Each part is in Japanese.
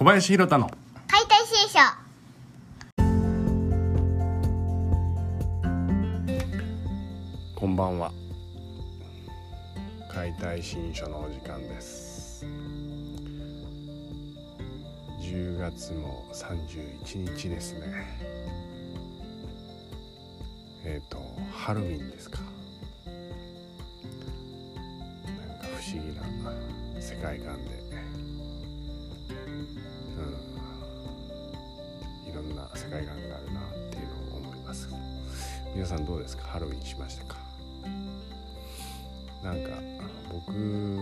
小林弘太の。解体新書。こんばんは。解体新書のお時間です。10月も31日ですね。えっ、とハロウィンですか。なんか不思議な世界観でうん。いろんな世界観があるなっていうのを思います。皆さんどうですか？ハロウィンしましたか？なんか僕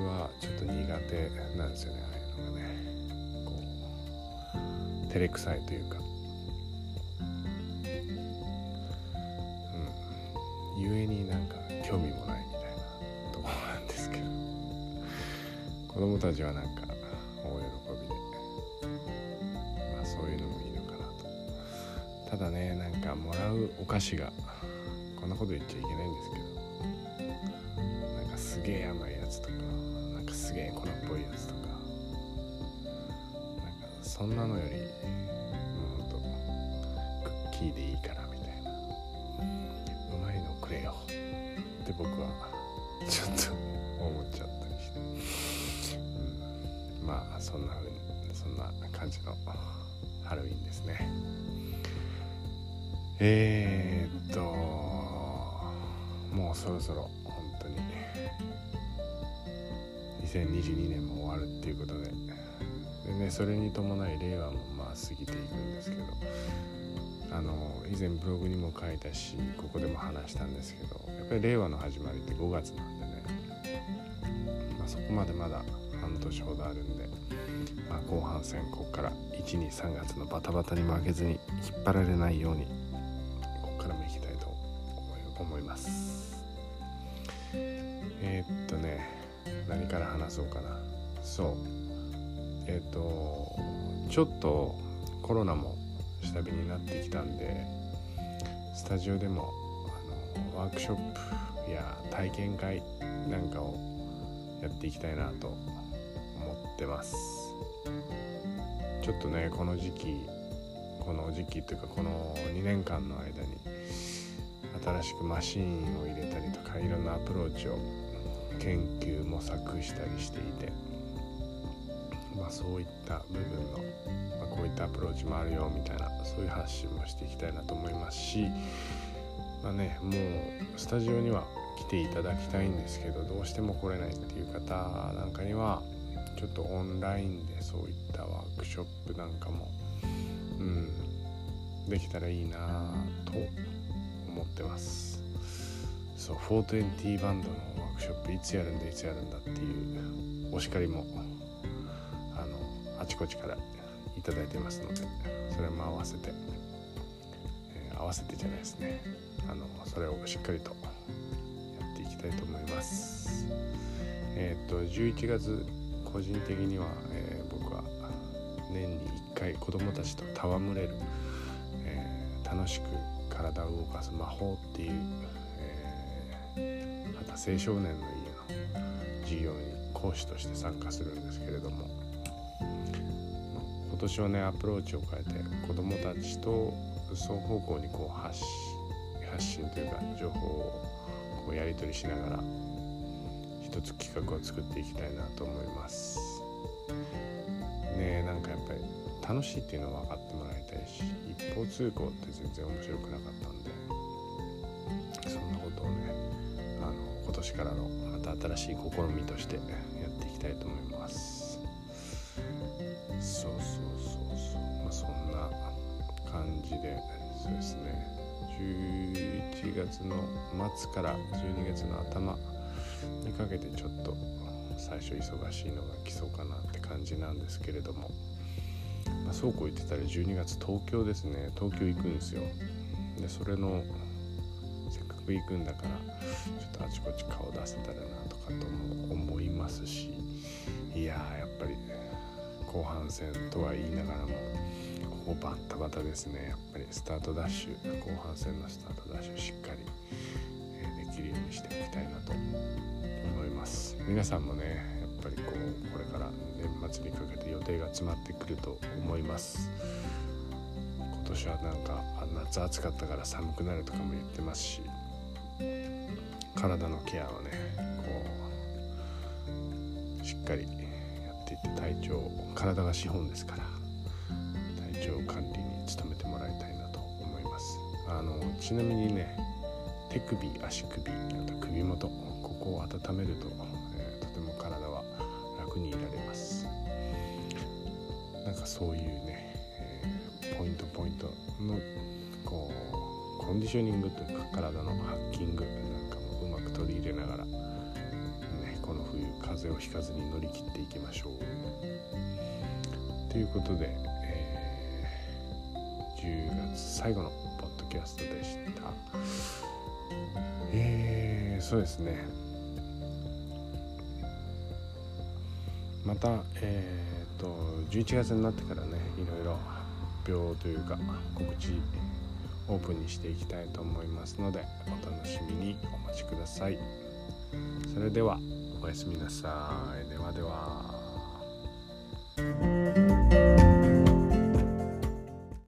はちょっと苦手なんですよね。ああいうのがね。こう照れくさいというか。うん。ゆえになんか興味もないみたいなところなんですけど。子供たちはなんかただねなんかもらうお菓子がこんなこと言っちゃいけないんですけどなんかすげえ甘いやつとかなんかすげえ粉っぽいやつとかなんかそんなのよりもうんとクッキーでいいからみたいなうまいのくれよ。って僕はちょっと思っちゃったりして、うん、まあそんな風にそんな感じのハロウィンですね。えー、っともうそろそろ本当に2022年も終わるっていうことで。で、ね、それに伴い令和もまあ過ぎていくんですけど。あの以前ブログにも書いたしここでも話したんですけどやっぱり令和の始まりって5月なんでね、まあ、そこまでまだ半年ほどあるんで、まあ、後半戦ここから123月のバタバタに負けずに引っ張られないように思います。えー、っとね何から話そうかな。そう。えー、っとちょっとコロナも下火になってきたんでスタジオでもあのワークショップや体験会なんかをやっていきたいなと思ってます。ちょっとねこの時期この時期というかこの2年間の間に新しくマシーンを入れたりとかいろんなアプローチを研究模索したりしていてまあそういった部分の、まあ、こういったアプローチもあるよみたいなそういう発信もしていきたいなと思いますしまあねもうスタジオには来ていただきたいんですけどどうしても来れないっていう方なんかにはちょっとオンラインでそういったワークショップなんかもうんできたらいいなと思ってます。そう420バンドのワークショップいつやるんだいつやるんだっていうお叱りもあのあちこちからいただいてますのでそれも合わせて、えー合わせてじゃないですね。あのそれをしっかりとやっていきたいと思います。えーっと11月個人的には、えー僕は年に1回子供たちと戯れる、楽しく体を動かす魔法っていう、えーまた青少年の家の授業に講師として参加するんですけれども今年はねアプローチを変えて子どもたちと双方向にこう発信というか情報をこうやり取りしながら一つ企画を作っていきたいなと思います。ねなんかやっぱり楽しいっていうのは分かってもらいたいし一方通行って全然面白くなかったんでそんなことをねあの今年からのまた新しい試みとしてやっていきたいと思います。そうそうそうそう。まあそんな感じでそうですね。11月の末から12月の頭にかけてちょっと最初忙しいのが来そうかなって感じなんですけれども、まあ、そうこう言ってたら12月東京ですね。東京行くんですよ。でそれのせっかく行くんだからちょっとあちこち顔出せたらなとかとも思いますし。いやーやっぱり後半戦とは言いながらもここバッタバタですね。やっぱりスタートダッシュ後半戦のスタートダッシュしっかり、えできるようにしていきたいなと思います。皆さんもねぱりこうこれから年末にかけて予定が詰まってくると思います。今年はなんか夏暑かったから寒くなるとかも言ってますし体のケアをねこうしっかりやっていって体調体が資本ですから体調管理に努めてもらいたいなと思います。あのちなみにね手首足首あと首元ここを温めると、楽にいられます。なんかそういうね、えー、ポイントポイントのこうコンディショニングというか体のハッキングなんかもうまく取り入れながら、ね、この冬風邪をひかずに乗り切っていきましょう。ということで、えー、10月最後のポッドキャストでした。えー、そうですね。また、えーと、と11月になってからねいろいろ発表というか告知オープンにしていきたいと思いますのでお楽しみにお待ちください。それではおやすみなさい。ではでは。